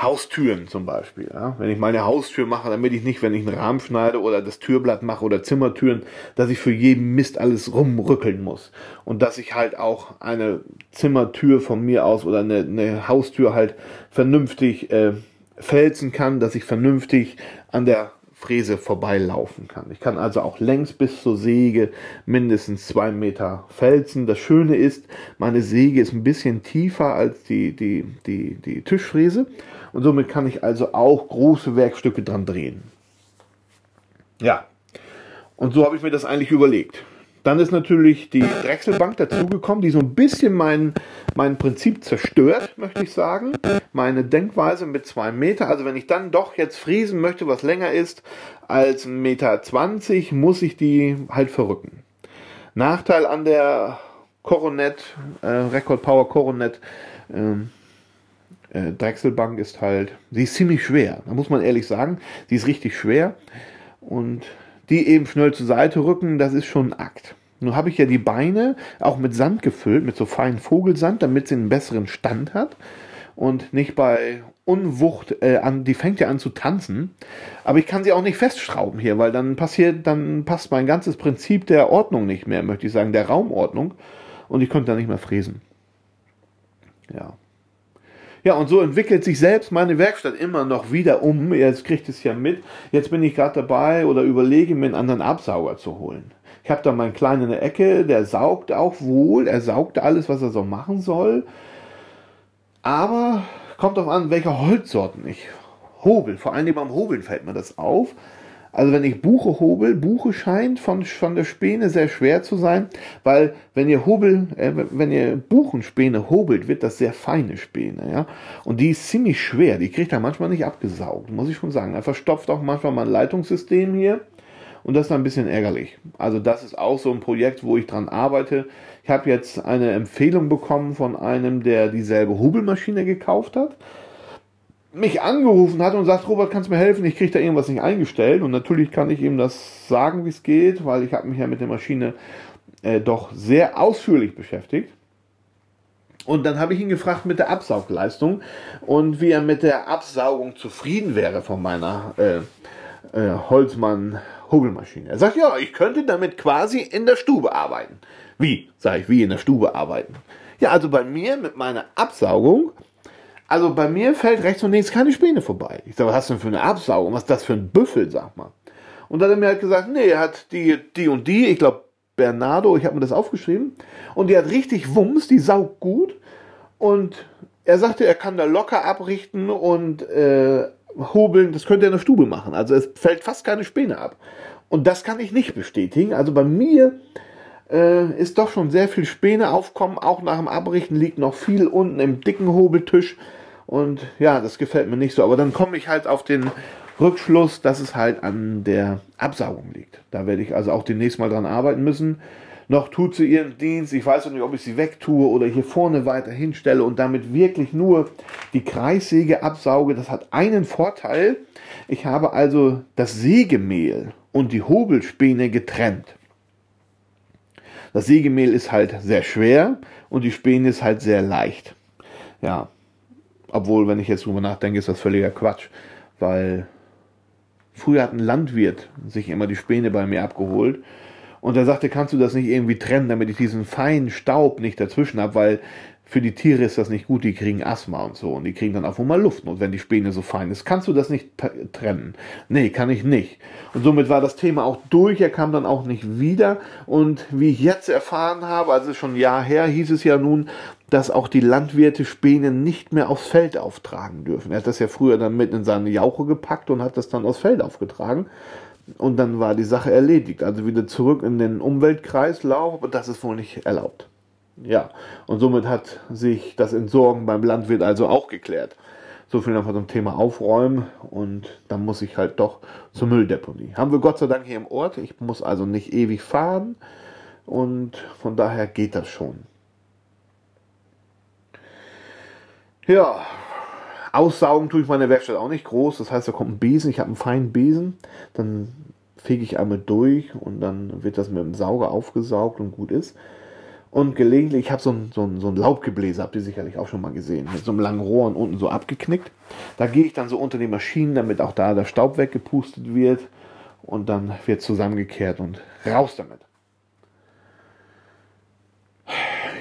Haustüren zum Beispiel. Ja? Wenn ich meine Haustür mache, damit ich nicht, wenn ich einen Rahmen schneide oder das Türblatt mache oder Zimmertüren, dass ich für jeden Mist alles rumrückeln muss. Und dass ich halt auch eine Zimmertür von mir aus oder eine, eine Haustür halt vernünftig äh, felsen kann, dass ich vernünftig an der Fräse vorbeilaufen kann. Ich kann also auch längs bis zur Säge mindestens zwei Meter felsen. Das Schöne ist, meine Säge ist ein bisschen tiefer als die, die, die, die Tischfräse und somit kann ich also auch große Werkstücke dran drehen. Ja, und so habe ich mir das eigentlich überlegt. Dann ist natürlich die Drechselbank dazugekommen, die so ein bisschen mein, mein Prinzip zerstört, möchte ich sagen. Meine Denkweise mit zwei Meter. Also wenn ich dann doch jetzt friesen möchte, was länger ist als 1,20 Meter, 20, muss ich die halt verrücken. Nachteil an der Coronet, äh, Record Power Coronet, ähm, äh, Drechselbank ist halt, sie ist ziemlich schwer, da muss man ehrlich sagen. Sie ist richtig schwer und die eben schnell zur Seite rücken, das ist schon ein Akt. Nun habe ich ja die Beine auch mit Sand gefüllt, mit so feinen Vogelsand, damit sie einen besseren Stand hat und nicht bei Unwucht äh, an, die fängt ja an zu tanzen, aber ich kann sie auch nicht festschrauben hier, weil dann passiert, dann passt mein ganzes Prinzip der Ordnung nicht mehr, möchte ich sagen, der Raumordnung und ich könnte da nicht mehr fräsen. Ja. Ja, und so entwickelt sich selbst meine Werkstatt immer noch wieder um. Jetzt kriegt es ja mit. Jetzt bin ich gerade dabei oder überlege, mir einen anderen Absauger zu holen. Ich habe da meinen kleinen in der Ecke, der saugt auch wohl. Er saugt alles, was er so machen soll. Aber kommt darauf an, welche Holzsorten ich hobel. Vor allem beim Hobeln fällt mir das auf. Also wenn ich Buche hobel, Buche scheint von, von der Späne sehr schwer zu sein, weil wenn ihr hobel, äh, wenn ihr Buchenspäne hobelt, wird das sehr feine Späne, ja. Und die ist ziemlich schwer, die kriegt er manchmal nicht abgesaugt, muss ich schon sagen. Er verstopft auch manchmal mein Leitungssystem hier und das ist ein bisschen ärgerlich. Also das ist auch so ein Projekt, wo ich dran arbeite. Ich habe jetzt eine Empfehlung bekommen von einem, der dieselbe Hobelmaschine gekauft hat mich angerufen hat und sagt, Robert, kannst du mir helfen? Ich kriege da irgendwas nicht eingestellt. Und natürlich kann ich ihm das sagen, wie es geht, weil ich habe mich ja mit der Maschine äh, doch sehr ausführlich beschäftigt. Und dann habe ich ihn gefragt mit der Absaugleistung und wie er mit der Absaugung zufrieden wäre von meiner äh, äh, Holzmann Hobelmaschine. Er sagt, ja, ich könnte damit quasi in der Stube arbeiten. Wie? Sag ich, wie in der Stube arbeiten? Ja, also bei mir mit meiner Absaugung also bei mir fällt rechts und links keine Späne vorbei. Ich sage, was hast du denn für eine Absaugung? Was ist das für ein Büffel, sag mal. Und dann hat er mir halt gesagt, nee, er hat die, die und die, ich glaube Bernardo, ich habe mir das aufgeschrieben, und die hat richtig Wumms, die saugt gut. Und er sagte, er kann da locker abrichten und äh, hobeln, das könnte er in der Stube machen. Also es fällt fast keine Späne ab. Und das kann ich nicht bestätigen. Also bei mir äh, ist doch schon sehr viel Späne aufkommen. Auch nach dem Abrichten liegt noch viel unten im dicken Hobeltisch. Und ja, das gefällt mir nicht so. Aber dann komme ich halt auf den Rückschluss, dass es halt an der Absaugung liegt. Da werde ich also auch demnächst mal dran arbeiten müssen. Noch tut sie ihren Dienst. Ich weiß noch nicht, ob ich sie wegtue oder hier vorne weiter hinstelle und damit wirklich nur die Kreissäge absauge. Das hat einen Vorteil. Ich habe also das Sägemehl und die Hobelspäne getrennt. Das Sägemehl ist halt sehr schwer und die Späne ist halt sehr leicht. Ja, obwohl, wenn ich jetzt drüber nachdenke, ist das völliger Quatsch, weil früher hat ein Landwirt sich immer die Späne bei mir abgeholt. Und er sagte, kannst du das nicht irgendwie trennen, damit ich diesen feinen Staub nicht dazwischen habe, weil für die Tiere ist das nicht gut, die kriegen Asthma und so und die kriegen dann auch mal Luft und wenn die Späne so fein ist. Kannst du das nicht trennen? Nee, kann ich nicht. Und somit war das Thema auch durch, er kam dann auch nicht wieder und wie ich jetzt erfahren habe, also schon ein Jahr her, hieß es ja nun, dass auch die Landwirte Späne nicht mehr aufs Feld auftragen dürfen. Er hat das ja früher dann mit in seine Jauche gepackt und hat das dann aufs Feld aufgetragen. Und dann war die Sache erledigt. Also wieder zurück in den Umweltkreislauf, aber das ist wohl nicht erlaubt. Ja, und somit hat sich das Entsorgen beim Landwirt also auch geklärt. So viel einfach zum Thema Aufräumen und dann muss ich halt doch zur Mülldeponie. Haben wir Gott sei Dank hier im Ort. Ich muss also nicht ewig fahren und von daher geht das schon. Ja, aussaugen tue ich meine Werkstatt auch nicht groß. Das heißt, da kommt ein Besen. Ich habe einen feinen Besen. Dann fege ich einmal durch und dann wird das mit dem Sauger aufgesaugt und gut ist. Und gelegentlich, ich habe so ein, so, ein, so ein Laubgebläse, habt ihr sicherlich auch schon mal gesehen, mit so einem langen Rohr und unten so abgeknickt. Da gehe ich dann so unter die Maschinen, damit auch da der Staub weggepustet wird. Und dann wird zusammengekehrt und raus damit.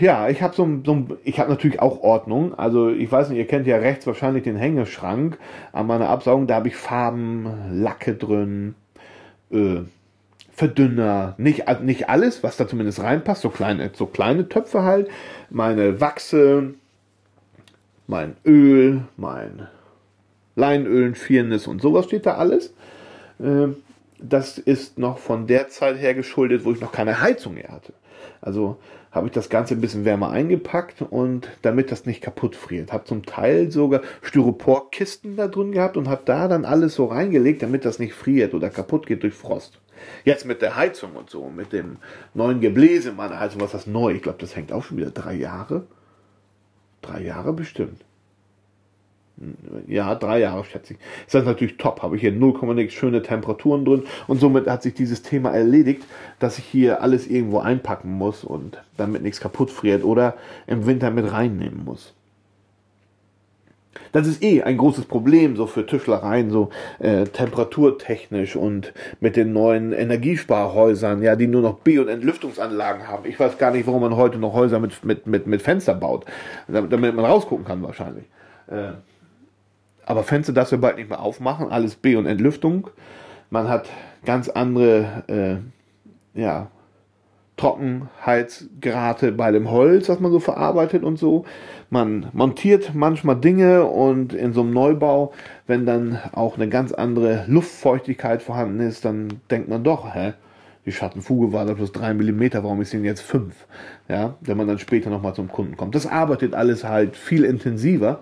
Ja, ich habe so, so ich habe natürlich auch Ordnung. Also ich weiß nicht, ihr kennt ja rechts wahrscheinlich den Hängeschrank an meiner Absaugung. Da habe ich Farben, Lacke drin, äh, Verdünner, nicht, also nicht alles, was da zumindest reinpasst, so kleine, so kleine Töpfe halt, meine Wachse, mein Öl, mein Leinöl, Firnis und sowas steht da alles. Ähm, das ist noch von der Zeit her geschuldet, wo ich noch keine Heizung mehr hatte. Also habe ich das Ganze ein bisschen wärmer eingepackt und damit das nicht kaputt friert. Habe zum Teil sogar Styroporkisten da drin gehabt und habe da dann alles so reingelegt, damit das nicht friert oder kaputt geht durch Frost. Jetzt mit der Heizung und so, mit dem neuen Gebläse meiner Heizung, was das neu? Ich glaube, das hängt auch schon wieder drei Jahre. Drei Jahre bestimmt. Ja, drei Jahre schätze ich. Ist das natürlich top. Habe ich hier 0,6 schöne Temperaturen drin und somit hat sich dieses Thema erledigt, dass ich hier alles irgendwo einpacken muss und damit nichts kaputt friert oder im Winter mit reinnehmen muss. Das ist eh ein großes Problem so für Tischlereien, so äh, temperaturtechnisch und mit den neuen Energiesparhäusern, ja, die nur noch B- und Entlüftungsanlagen haben. Ich weiß gar nicht, warum man heute noch Häuser mit, mit, mit, mit Fenster baut, damit, man rausgucken kann wahrscheinlich. Äh, aber Fenster darfst du bald nicht mehr aufmachen, alles B- und Entlüftung. Man hat ganz andere, äh, ja, Trockenheitsgrate bei dem Holz, was man so verarbeitet und so. Man montiert manchmal Dinge und in so einem Neubau, wenn dann auch eine ganz andere Luftfeuchtigkeit vorhanden ist, dann denkt man doch, hä? Die Schattenfuge war da plus drei Millimeter, warum ist denn jetzt fünf? Ja, wenn man dann später nochmal zum Kunden kommt. Das arbeitet alles halt viel intensiver.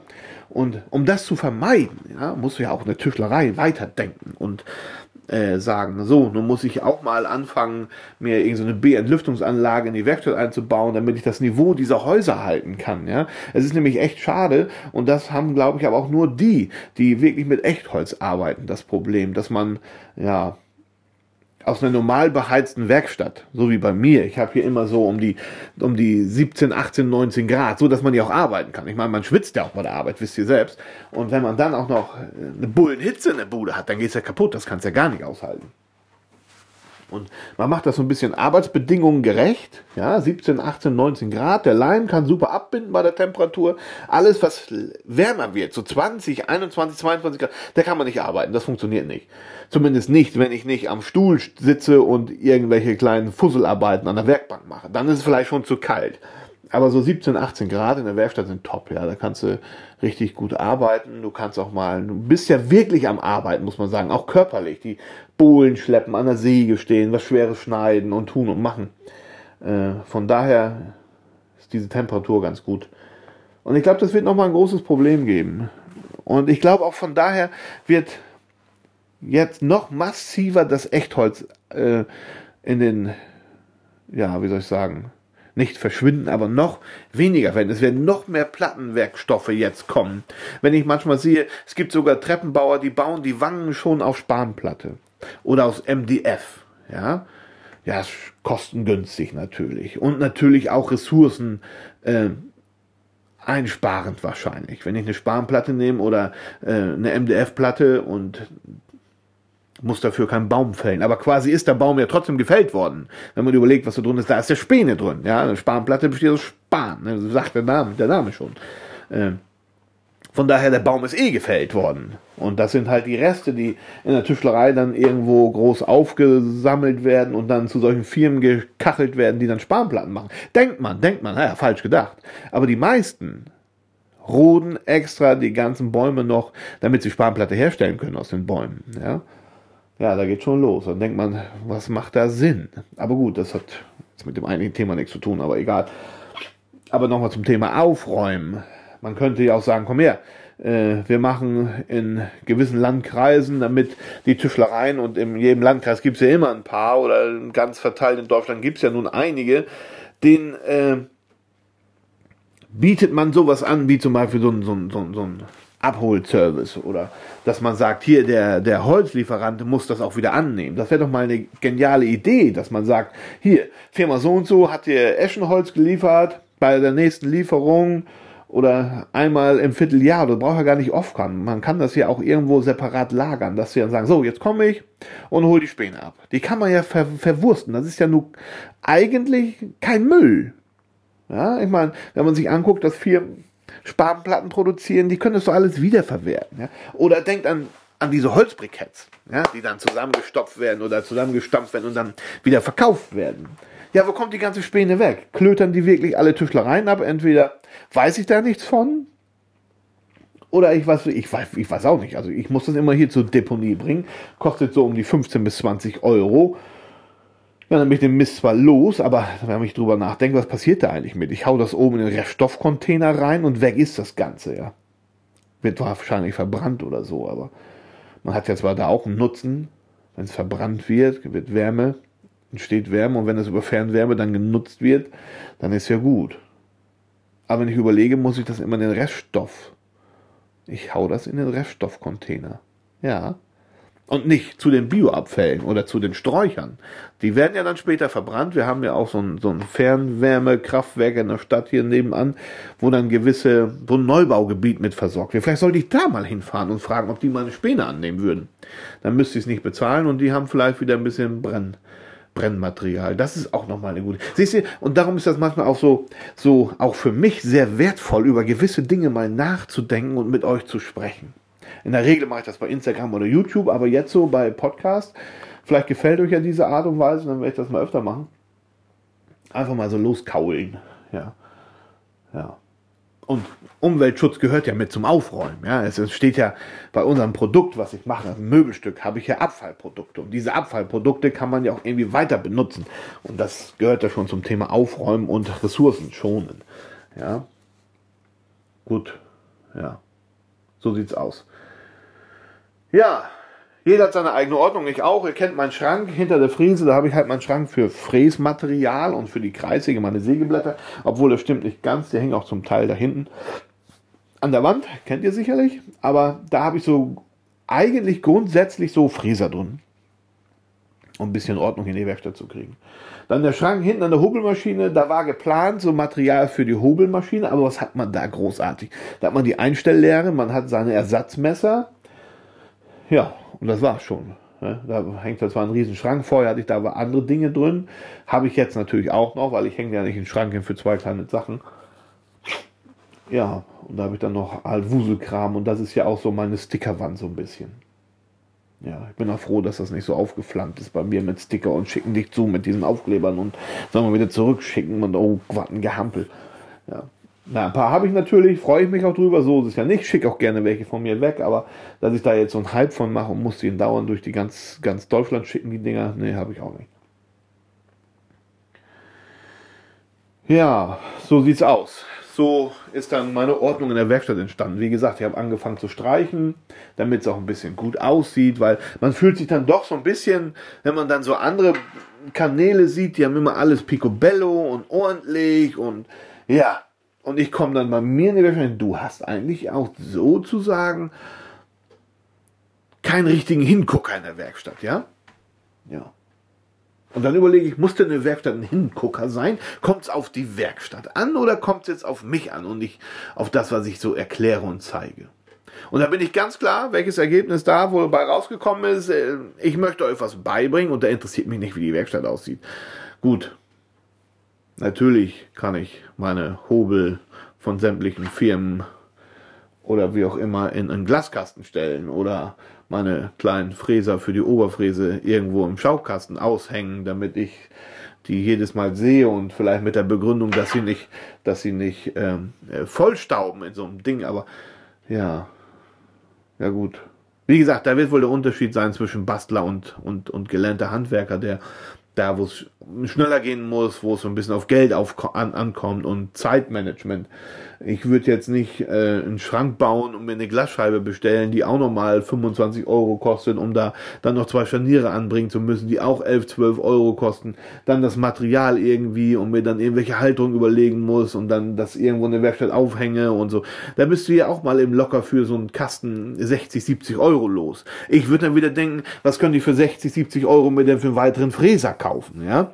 Und um das zu vermeiden, ja, musst du ja auch eine Tischlerei weiterdenken und äh, sagen, so, nun muss ich auch mal anfangen, mir irgendeine so B-Entlüftungsanlage in die Werkstatt einzubauen, damit ich das Niveau dieser Häuser halten kann. Ja, es ist nämlich echt schade und das haben, glaube ich, aber auch nur die, die wirklich mit Echtholz arbeiten, das Problem, dass man ja aus einer normal beheizten Werkstatt, so wie bei mir. Ich habe hier immer so um die, um die 17, 18, 19 Grad, so dass man hier auch arbeiten kann. Ich meine, man schwitzt ja auch bei der Arbeit, wisst ihr selbst. Und wenn man dann auch noch eine Bullenhitze in der Bude hat, dann geht's ja kaputt. Das kannst ja gar nicht aushalten. Und man macht das so ein bisschen Arbeitsbedingungen gerecht. Ja, 17, 18, 19 Grad. Der Leim kann super abbinden bei der Temperatur. Alles, was wärmer wird, so 20, 21, 22 Grad, da kann man nicht arbeiten. Das funktioniert nicht. Zumindest nicht, wenn ich nicht am Stuhl sitze und irgendwelche kleinen Fusselarbeiten an der Werkbank mache. Dann ist es vielleicht schon zu kalt. Aber so 17, 18 Grad in der Werkstatt sind top, ja. Da kannst du richtig gut arbeiten. Du kannst auch mal, du bist ja wirklich am Arbeiten, muss man sagen. Auch körperlich. Die Bohlen schleppen, an der Säge stehen, was Schweres schneiden und tun und machen. Äh, von daher ist diese Temperatur ganz gut. Und ich glaube, das wird nochmal ein großes Problem geben. Und ich glaube auch von daher wird jetzt noch massiver das Echtholz äh, in den, ja, wie soll ich sagen, nicht verschwinden, aber noch weniger werden. Es werden noch mehr Plattenwerkstoffe jetzt kommen. Wenn ich manchmal sehe, es gibt sogar Treppenbauer, die bauen die Wangen schon auf Spanplatte oder aus MDF, ja. Ja, kostengünstig natürlich und natürlich auch Ressourcen äh, einsparend wahrscheinlich. Wenn ich eine Spanplatte nehme oder äh, eine MDF-Platte und muss dafür keinen Baum fällen. Aber quasi ist der Baum ja trotzdem gefällt worden. Wenn man überlegt, was da drin ist, da ist der Späne drin. Ja, eine Spanplatte besteht aus Span. Ne? sagt der Name, der Name schon. Äh, von daher, der Baum ist eh gefällt worden. Und das sind halt die Reste, die in der Tischlerei dann irgendwo groß aufgesammelt werden und dann zu solchen Firmen gekachelt werden, die dann Spanplatten machen. Denkt man, denkt man, naja, falsch gedacht. Aber die meisten roden extra die ganzen Bäume noch, damit sie Spanplatte herstellen können aus den Bäumen. Ja, ja da geht schon los. Dann denkt man, was macht da Sinn? Aber gut, das hat jetzt mit dem eigentlichen Thema nichts zu tun, aber egal. Aber nochmal zum Thema Aufräumen. Man könnte ja auch sagen, komm her, äh, wir machen in gewissen Landkreisen, damit die Tischlereien und in jedem Landkreis gibt es ja immer ein paar oder ganz verteilt in Deutschland gibt es ja nun einige, den äh, bietet man sowas an, wie zum Beispiel so ein, so ein, so ein, so ein Abholservice oder dass man sagt, hier der, der Holzlieferant muss das auch wieder annehmen. Das wäre doch mal eine geniale Idee, dass man sagt, hier, Firma so und so hat dir Eschenholz geliefert, bei der nächsten Lieferung oder einmal im Vierteljahr, das braucht ja gar nicht oft kommen. Man kann das ja auch irgendwo separat lagern, dass sie dann sagen, so, jetzt komme ich und hol die Späne ab. Die kann man ja ver verwursten. Das ist ja nur eigentlich kein Müll. Ja, ich meine, wenn man sich anguckt, dass Firmen Spanplatten produzieren, die können das doch alles wiederverwerten. Ja? Oder denkt an, an diese Holzbriketts, ja, die dann zusammengestopft werden oder zusammengestampft werden und dann wieder verkauft werden. Ja, wo kommt die ganze Späne weg? Klötern die wirklich alle Tischlereien ab? Entweder weiß ich da nichts von, oder ich weiß, ich weiß, ich weiß auch nicht. Also ich muss das immer hier zur Deponie bringen. Kostet so um die 15 bis 20 Euro. Ja, dann bin ich den Mist zwar los, aber wenn ich drüber nachdenke, was passiert da eigentlich mit? Ich hau das oben in den Reststoffcontainer rein und weg ist das Ganze, ja. Wird wahrscheinlich verbrannt oder so, aber man hat ja zwar da auch einen Nutzen, wenn es verbrannt wird, wird Wärme entsteht Wärme und wenn das über Fernwärme dann genutzt wird, dann ist ja gut. Aber wenn ich überlege, muss ich das immer in den Reststoff. Ich hau das in den Reststoffcontainer. Ja. Und nicht zu den Bioabfällen oder zu den Sträuchern. Die werden ja dann später verbrannt. Wir haben ja auch so ein, so ein Fernwärmekraftwerk in der Stadt hier nebenan, wo dann gewisse, so ein Neubaugebiet mit versorgt wird. Vielleicht sollte ich da mal hinfahren und fragen, ob die mal eine Späne annehmen würden. Dann müsste ich es nicht bezahlen und die haben vielleicht wieder ein bisschen Brenn, Brennmaterial. Das ist auch nochmal eine gute. Siehst du, und darum ist das manchmal auch so, so auch für mich sehr wertvoll, über gewisse Dinge mal nachzudenken und mit euch zu sprechen. In der Regel mache ich das bei Instagram oder YouTube, aber jetzt so bei Podcast. Vielleicht gefällt euch ja diese Art und Weise, dann werde ich das mal öfter machen. Einfach mal so loskaulen. Ja. Ja. Und Umweltschutz gehört ja mit zum Aufräumen. Ja, es steht ja bei unserem Produkt, was ich mache, ein Möbelstück, habe ich ja Abfallprodukte. Und diese Abfallprodukte kann man ja auch irgendwie weiter benutzen. Und das gehört ja schon zum Thema Aufräumen und Ressourcen schonen. Ja. Gut. Ja. So sieht's aus. Ja, jeder hat seine eigene Ordnung, ich auch. Ihr kennt meinen Schrank hinter der Fräse, da habe ich halt meinen Schrank für Fräsmaterial und für die Kreissäge, meine Sägeblätter. Obwohl das stimmt nicht ganz, die hängen auch zum Teil da hinten. An der Wand, kennt ihr sicherlich. Aber da habe ich so eigentlich grundsätzlich so Fräser drin. Um ein bisschen Ordnung in die Werkstatt zu kriegen. Dann der Schrank hinten an der Hobelmaschine, da war geplant so Material für die Hobelmaschine, aber was hat man da großartig? Da hat man die Einstelllehre, man hat seine Ersatzmesser, ja, und das war's schon. Da hängt zwar ein riesen Schrank, vorher hatte ich da aber andere Dinge drin. Habe ich jetzt natürlich auch noch, weil ich hänge ja nicht in den Schrank hin für zwei kleine Sachen. Ja, und da habe ich dann noch halt Wuselkram und das ist ja auch so meine Stickerwand so ein bisschen. Ja, ich bin auch froh, dass das nicht so aufgeflammt ist bei mir mit Sticker und schicken dich zu mit diesen Aufklebern und sagen wir wieder zurückschicken und oh, was ein Gehampel. Ja, na, ein paar habe ich natürlich, freue ich mich auch drüber, so ist es ja nicht, schicke auch gerne welche von mir weg, aber dass ich da jetzt so einen Hype von mache und muss ihn dauernd durch die ganz, ganz Deutschland schicken, die Dinger, nee, habe ich auch nicht. Ja, so sieht's aus. So ist dann meine Ordnung in der Werkstatt entstanden. Wie gesagt, ich habe angefangen zu streichen, damit es auch ein bisschen gut aussieht, weil man fühlt sich dann doch so ein bisschen, wenn man dann so andere Kanäle sieht, die haben immer alles picobello und ordentlich und ja, und ich komme dann bei mir in die Werkstatt, du hast eigentlich auch sozusagen keinen richtigen Hingucker in der Werkstatt, ja? Ja. Und dann überlege ich, muss denn eine Werkstatt ein Hingucker sein? Kommt es auf die Werkstatt an oder kommt es jetzt auf mich an und nicht auf das, was ich so erkläre und zeige? Und da bin ich ganz klar, welches Ergebnis da wohl bei rausgekommen ist. Äh, ich möchte euch was beibringen und da interessiert mich nicht, wie die Werkstatt aussieht. Gut, Natürlich kann ich meine Hobel von sämtlichen Firmen oder wie auch immer in einen Glaskasten stellen oder meine kleinen Fräser für die Oberfräse irgendwo im Schaukasten aushängen, damit ich die jedes Mal sehe und vielleicht mit der Begründung, dass sie nicht, dass sie nicht ähm, äh, vollstauben in so einem Ding, aber ja, ja gut. Wie gesagt, da wird wohl der Unterschied sein zwischen Bastler und, und, und gelernter Handwerker, der da, wo es schneller gehen muss, wo es so ein bisschen auf Geld auf, an, ankommt und Zeitmanagement. Ich würde jetzt nicht äh, einen Schrank bauen und mir eine Glasscheibe bestellen, die auch nochmal 25 Euro kostet, um da dann noch zwei Scharniere anbringen zu müssen, die auch 11, 12 Euro kosten. Dann das Material irgendwie und mir dann irgendwelche Halterung überlegen muss und dann das irgendwo in der Werkstatt aufhänge und so. Da bist du ja auch mal im Locker für so einen Kasten 60, 70 Euro los. Ich würde dann wieder denken, was können die für 60, 70 Euro mir denn für einen weiteren Fräser kaufen, ja?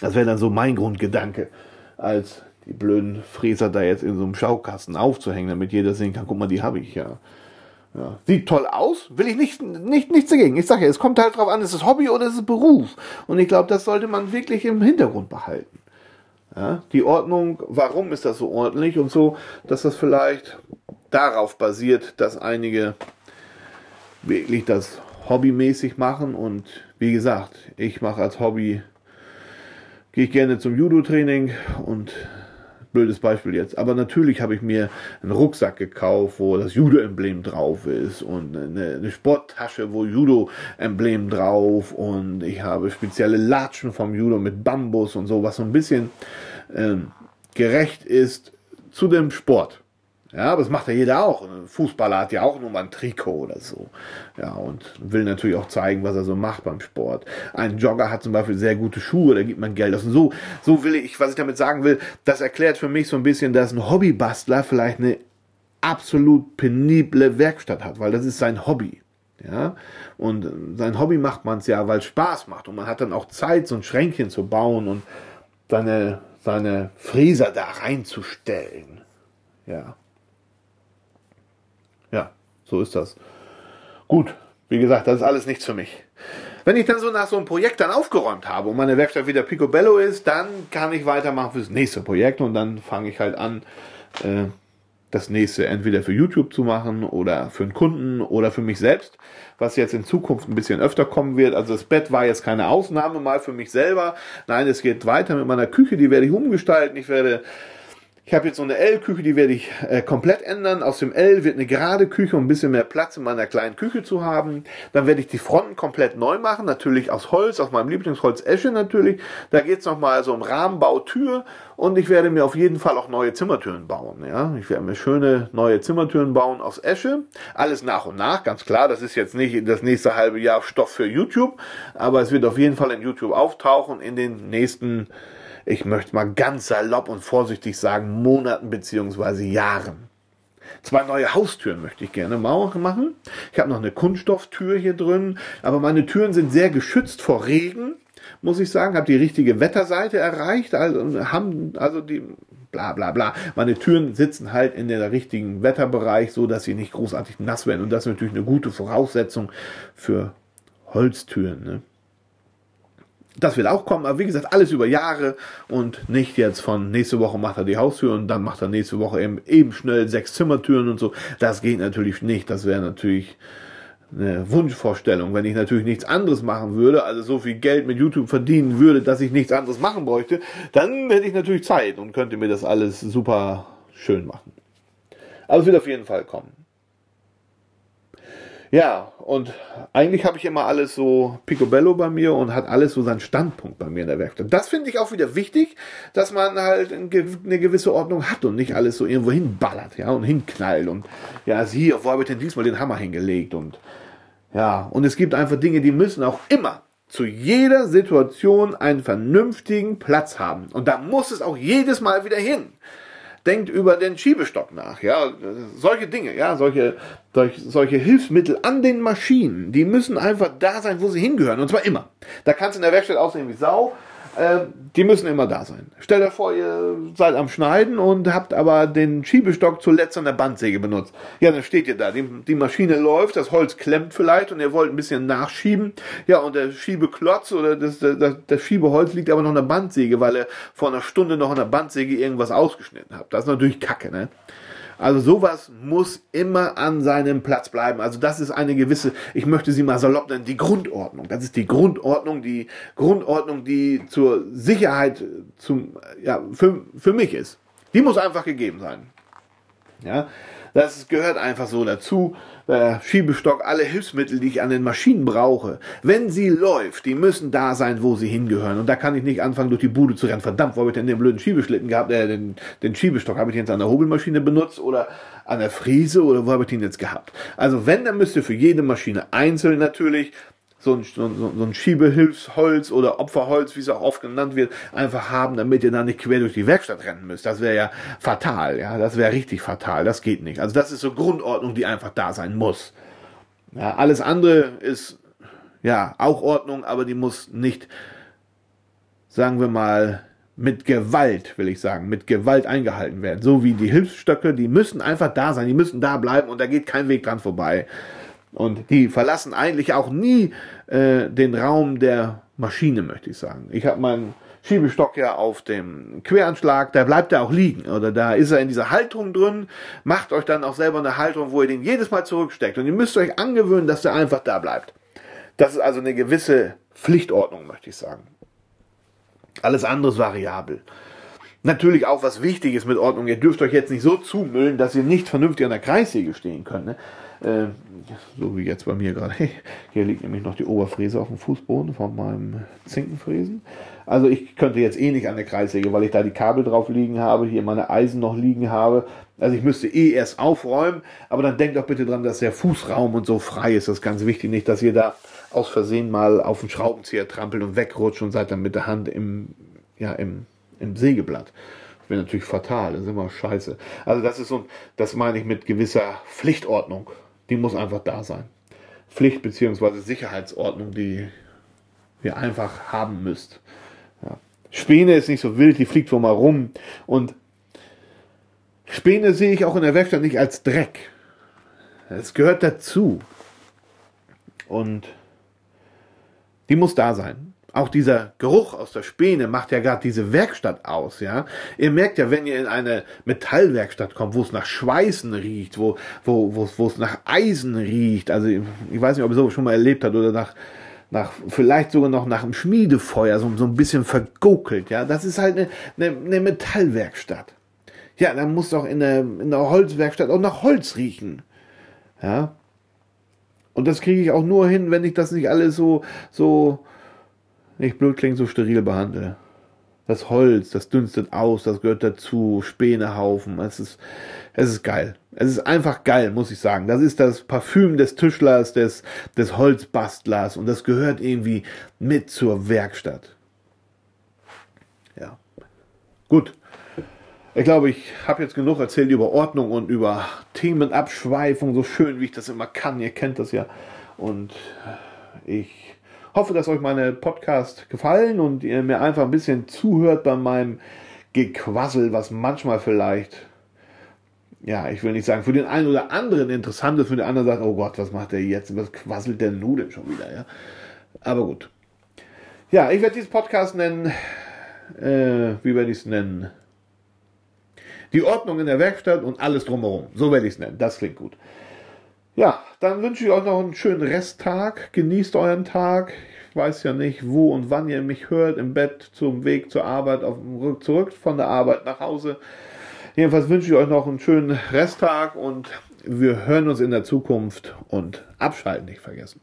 Das wäre dann so mein Grundgedanke, als die blöden Fräser da jetzt in so einem Schaukasten aufzuhängen, damit jeder sehen kann, guck mal, die habe ich ja. ja. Sieht toll aus, will ich nicht, nicht, nichts dagegen. Ich sage ja, es kommt halt drauf an, ist es Hobby oder ist es Beruf? Und ich glaube, das sollte man wirklich im Hintergrund behalten. Ja, die Ordnung, warum ist das so ordentlich und so, dass das vielleicht darauf basiert, dass einige wirklich das hobbymäßig machen und wie gesagt, ich mache als Hobby gehe ich gerne zum Judo-Training und blödes Beispiel jetzt. Aber natürlich habe ich mir einen Rucksack gekauft, wo das Judo-Emblem drauf ist und eine, eine Sporttasche, wo Judo-Emblem drauf und ich habe spezielle Latschen vom Judo mit Bambus und so, was so ein bisschen ähm, gerecht ist zu dem Sport. Ja, aber das macht ja jeder auch. Ein Fußballer hat ja auch nur mal ein Trikot oder so. Ja, und will natürlich auch zeigen, was er so macht beim Sport. Ein Jogger hat zum Beispiel sehr gute Schuhe, da gibt man Geld aus. Und so, so will ich, was ich damit sagen will, das erklärt für mich so ein bisschen, dass ein Hobbybastler vielleicht eine absolut penible Werkstatt hat, weil das ist sein Hobby. Ja, und sein Hobby macht man es ja, weil es Spaß macht. Und man hat dann auch Zeit, so ein Schränkchen zu bauen und seine, seine Fräser da reinzustellen. Ja. So ist das. Gut, wie gesagt, das ist alles nichts für mich. Wenn ich dann so nach so einem Projekt dann aufgeräumt habe und meine Werkstatt wieder Picobello ist, dann kann ich weitermachen fürs nächste Projekt und dann fange ich halt an, äh, das nächste entweder für YouTube zu machen oder für einen Kunden oder für mich selbst, was jetzt in Zukunft ein bisschen öfter kommen wird. Also das Bett war jetzt keine Ausnahme mal für mich selber. Nein, es geht weiter mit meiner Küche, die werde ich umgestalten. Ich werde ich habe jetzt so eine L-Küche, die werde ich äh, komplett ändern. Aus dem L wird eine gerade Küche, um ein bisschen mehr Platz in meiner kleinen Küche zu haben. Dann werde ich die Fronten komplett neu machen, natürlich aus Holz, aus meinem Lieblingsholz Esche natürlich. Da geht es nochmal so um Rahmenbau, Tür und ich werde mir auf jeden Fall auch neue Zimmertüren bauen. Ja? Ich werde mir schöne neue Zimmertüren bauen aus Esche. Alles nach und nach, ganz klar. Das ist jetzt nicht das nächste halbe Jahr Stoff für YouTube, aber es wird auf jeden Fall in YouTube auftauchen in den nächsten ich möchte mal ganz salopp und vorsichtig sagen, Monaten beziehungsweise Jahren. Zwei neue Haustüren möchte ich gerne machen. Ich habe noch eine Kunststofftür hier drin, aber meine Türen sind sehr geschützt vor Regen, muss ich sagen. Habe die richtige Wetterseite erreicht, also haben also die bla bla bla. Meine Türen sitzen halt in der richtigen Wetterbereich, so dass sie nicht großartig nass werden und das ist natürlich eine gute Voraussetzung für Holztüren. Ne? Das wird auch kommen, aber wie gesagt, alles über Jahre und nicht jetzt von nächste Woche macht er die Haustür und dann macht er nächste Woche eben, eben schnell sechs Zimmertüren und so. Das geht natürlich nicht. Das wäre natürlich eine Wunschvorstellung, wenn ich natürlich nichts anderes machen würde, also so viel Geld mit YouTube verdienen würde, dass ich nichts anderes machen bräuchte, dann hätte ich natürlich Zeit und könnte mir das alles super schön machen. Also es wird auf jeden Fall kommen. Ja, und eigentlich habe ich immer alles so picobello bei mir und hat alles so seinen Standpunkt bei mir in der Werkstatt. Das finde ich auch wieder wichtig, dass man halt eine gewisse Ordnung hat und nicht alles so irgendwo hinballert, ja, und hinknallt und ja, sieh, wo habe ich denn diesmal den Hammer hingelegt und ja, und es gibt einfach Dinge, die müssen auch immer zu jeder Situation einen vernünftigen Platz haben. Und da muss es auch jedes Mal wieder hin denkt über den Schiebestock nach, ja, solche Dinge, ja, solche, solche, Hilfsmittel an den Maschinen, die müssen einfach da sein, wo sie hingehören, und zwar immer. Da kannst du in der Werkstatt aussehen wie Sau, äh, die müssen immer da sein. Stell dir vor, ihr seid am Schneiden und habt aber den Schiebestock zuletzt an der Bandsäge benutzt. Ja, dann steht ihr da. Die, die Maschine läuft, das Holz klemmt vielleicht und ihr wollt ein bisschen nachschieben. Ja, und der Schiebeklotz oder das, das, das Schiebeholz liegt aber noch an der Bandsäge, weil ihr vor einer Stunde noch an der Bandsäge irgendwas ausgeschnitten habt. Das ist natürlich Kacke, ne? Also sowas muss immer an seinem Platz bleiben. Also das ist eine gewisse, ich möchte sie mal salopp nennen, die Grundordnung. Das ist die Grundordnung, die Grundordnung, die zur Sicherheit zum, ja, für, für mich ist. Die muss einfach gegeben sein. Ja, das gehört einfach so dazu. Der Schiebestock, alle Hilfsmittel, die ich an den Maschinen brauche, wenn sie läuft, die müssen da sein, wo sie hingehören. Und da kann ich nicht anfangen, durch die Bude zu rennen. Verdammt, wo habe ich denn den blöden Schiebeschlitten gehabt? Äh, den, den Schiebestock habe ich jetzt an der Hobelmaschine benutzt oder an der Frise oder wo habe ich den jetzt gehabt? Also wenn, dann müsst ihr für jede Maschine einzeln natürlich so ein, so, so ein Schiebehilfsholz oder Opferholz, wie es auch oft genannt wird, einfach haben, damit ihr dann nicht quer durch die Werkstatt rennen müsst. Das wäre ja fatal, ja, das wäre richtig fatal, das geht nicht. Also das ist so Grundordnung, die einfach da sein muss. Ja, alles andere ist ja auch Ordnung, aber die muss nicht, sagen wir mal, mit Gewalt, will ich sagen, mit Gewalt eingehalten werden. So wie die Hilfsstöcke, die müssen einfach da sein, die müssen da bleiben und da geht kein Weg dran vorbei. Und die verlassen eigentlich auch nie äh, den Raum der Maschine, möchte ich sagen. Ich habe meinen Schiebestock ja auf dem Queranschlag, da bleibt er auch liegen. Oder da ist er in dieser Halterung drin. Macht euch dann auch selber eine Halterung, wo ihr den jedes Mal zurücksteckt. Und ihr müsst euch angewöhnen, dass der einfach da bleibt. Das ist also eine gewisse Pflichtordnung, möchte ich sagen. Alles andere ist variabel. Natürlich auch was wichtig ist mit Ordnung. Ihr dürft euch jetzt nicht so zumüllen, dass ihr nicht vernünftig an der Kreissäge stehen könnt. Ne? Äh, so wie jetzt bei mir gerade. *laughs* Hier liegt nämlich noch die Oberfräse auf dem Fußboden von meinem Zinkenfräsen. Also ich könnte jetzt eh nicht an der Kreissäge, weil ich da die Kabel drauf liegen habe, hier meine Eisen noch liegen habe. Also ich müsste eh erst aufräumen, aber dann denkt doch bitte dran, dass der Fußraum und so frei ist. Das ist ganz wichtig, nicht, dass ihr da aus Versehen mal auf den Schraubenzieher trampelt und wegrutscht und seid dann mit der Hand im, ja, im im Sägeblatt. Das wäre natürlich fatal, das ist immer scheiße. Also das ist so, das meine ich mit gewisser Pflichtordnung. Die muss einfach da sein. Pflicht bzw. Sicherheitsordnung, die ihr einfach haben müsst. Ja. Späne ist nicht so wild, die fliegt wohl mal rum. Und Späne sehe ich auch in der Werkstatt nicht als Dreck. Es gehört dazu. Und die muss da sein. Auch dieser Geruch aus der Späne macht ja gerade diese Werkstatt aus, ja. Ihr merkt ja, wenn ihr in eine Metallwerkstatt kommt, wo es nach Schweißen riecht, wo, wo, wo, wo es nach Eisen riecht, also ich weiß nicht, ob ihr so schon mal erlebt habt oder nach, nach, vielleicht sogar noch nach einem Schmiedefeuer, so, so ein bisschen vergokelt, ja. Das ist halt eine, eine, eine Metallwerkstatt. Ja, dann muss doch in der, in der Holzwerkstatt auch nach Holz riechen. Ja. Und das kriege ich auch nur hin, wenn ich das nicht alles so, so, nicht blöd klingt, so steril behandle. Das Holz, das dünstet aus, das gehört dazu, Spänehaufen, es ist, es ist geil. Es ist einfach geil, muss ich sagen. Das ist das Parfüm des Tischlers, des, des Holzbastlers und das gehört irgendwie mit zur Werkstatt. Ja. Gut. Ich glaube, ich habe jetzt genug erzählt über Ordnung und über Themenabschweifung, so schön wie ich das immer kann. Ihr kennt das ja. Und ich hoffe, dass euch meine Podcast gefallen und ihr mir einfach ein bisschen zuhört bei meinem Gequassel, was manchmal vielleicht, ja, ich will nicht sagen, für den einen oder anderen interessant ist, für den anderen sagt, oh Gott, was macht der jetzt? Was quasselt der Nudeln schon wieder, ja? Aber gut. Ja, ich werde diesen Podcast nennen, äh, wie werde ich es nennen? Die Ordnung in der Werkstatt und alles drumherum. So werde ich es nennen. Das klingt gut. Ja, dann wünsche ich euch noch einen schönen Resttag. Genießt euren Tag. Ich weiß ja nicht, wo und wann ihr mich hört. Im Bett, zum Weg zur Arbeit, auf dem Rück zurück von der Arbeit nach Hause. Jedenfalls wünsche ich euch noch einen schönen Resttag und wir hören uns in der Zukunft und abschalten nicht vergessen.